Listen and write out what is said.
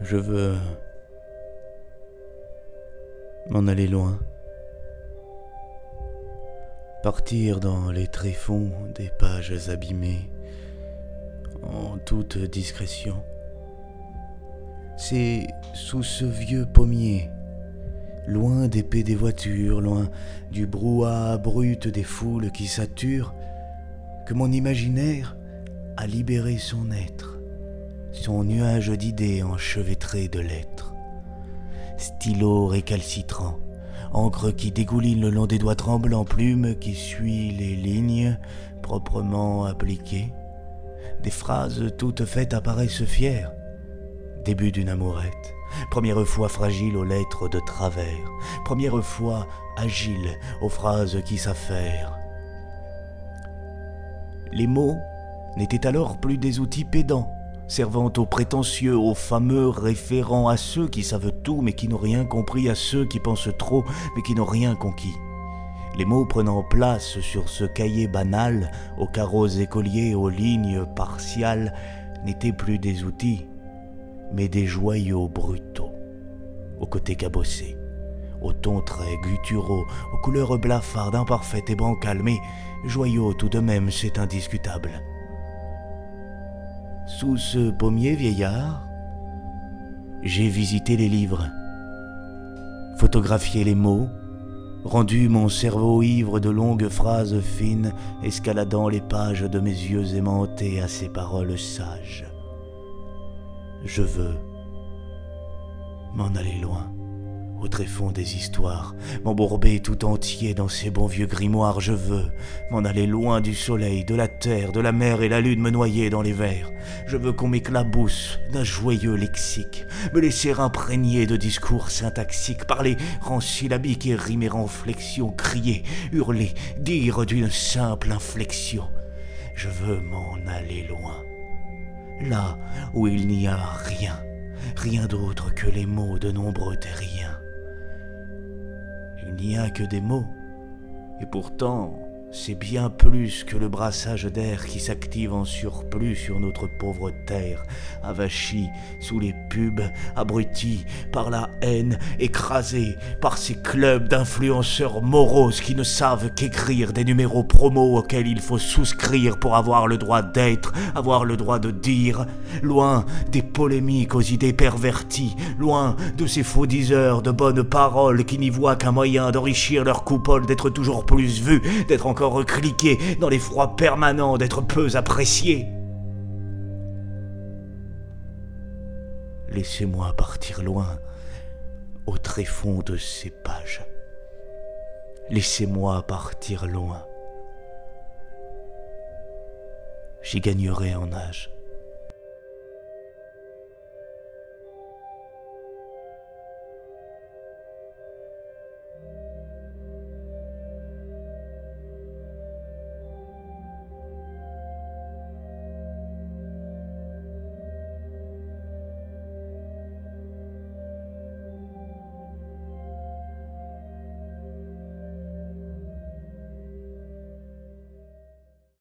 Je veux m'en aller loin. Partir dans les tréfonds des pages abîmées, en toute discrétion. C'est sous ce vieux pommier, loin des pets des voitures, loin du brouhaha brut des foules qui saturent, que mon imaginaire a libéré son être, son nuage d'idées enchevêtrées de lettres. Stylo récalcitrant, encre qui dégouline le long des doigts tremblants, plume qui suit les lignes proprement appliquées. Des phrases toutes faites apparaissent fières. Début d'une amourette. Première fois fragile aux lettres de travers. Première fois agile aux phrases qui s'affairent. Les mots n'étaient alors plus des outils pédants, servant aux prétentieux, aux fameux référents, à ceux qui savent tout mais qui n'ont rien compris, à ceux qui pensent trop mais qui n'ont rien conquis. Les mots prenant place sur ce cahier banal, aux carreaux écoliers, aux lignes partiales, n'étaient plus des outils, mais des joyaux brutaux, aux côtés cabossés, aux tons très gutturaux, aux couleurs blafardes, imparfaites et bancales, mais joyaux tout de même, c'est indiscutable. Sous ce pommier vieillard, j'ai visité les livres, photographié les mots, rendu mon cerveau ivre de longues phrases fines, escaladant les pages de mes yeux aimantés à ces paroles sages. Je veux m'en aller loin, au tréfonds des histoires, m'embourber tout entier dans ces bons vieux grimoires. Je veux m'en aller loin du soleil, de la terre, de la mer et la lune me noyer dans les vers. Je veux qu'on m'éclabousse d'un joyeux lexique, me laisser imprégner de discours syntaxiques, parler en syllabique et rimer en flexion, crier, hurler, dire d'une simple inflexion. Je veux m'en aller loin là où il n'y a rien, rien d'autre que les mots de nombreux terriens. Il n'y a que des mots, et pourtant c'est bien plus que le brassage d'air qui s'active en surplus sur notre pauvre terre, avachie sous les pubs, abrutie par la haine, écrasée par ces clubs d'influenceurs moroses qui ne savent qu'écrire des numéros promos auxquels il faut souscrire pour avoir le droit d'être, avoir le droit de dire, loin des polémiques aux idées perverties, loin de ces faux diseurs de bonnes paroles qui n'y voient qu'un moyen d'enrichir leur coupole, d'être toujours plus vus, d'être encore recliquer dans l'effroi permanent d'être peu apprécié. Laissez-moi partir loin, au tréfonds de ces pages. Laissez-moi partir loin. J'y gagnerai en âge.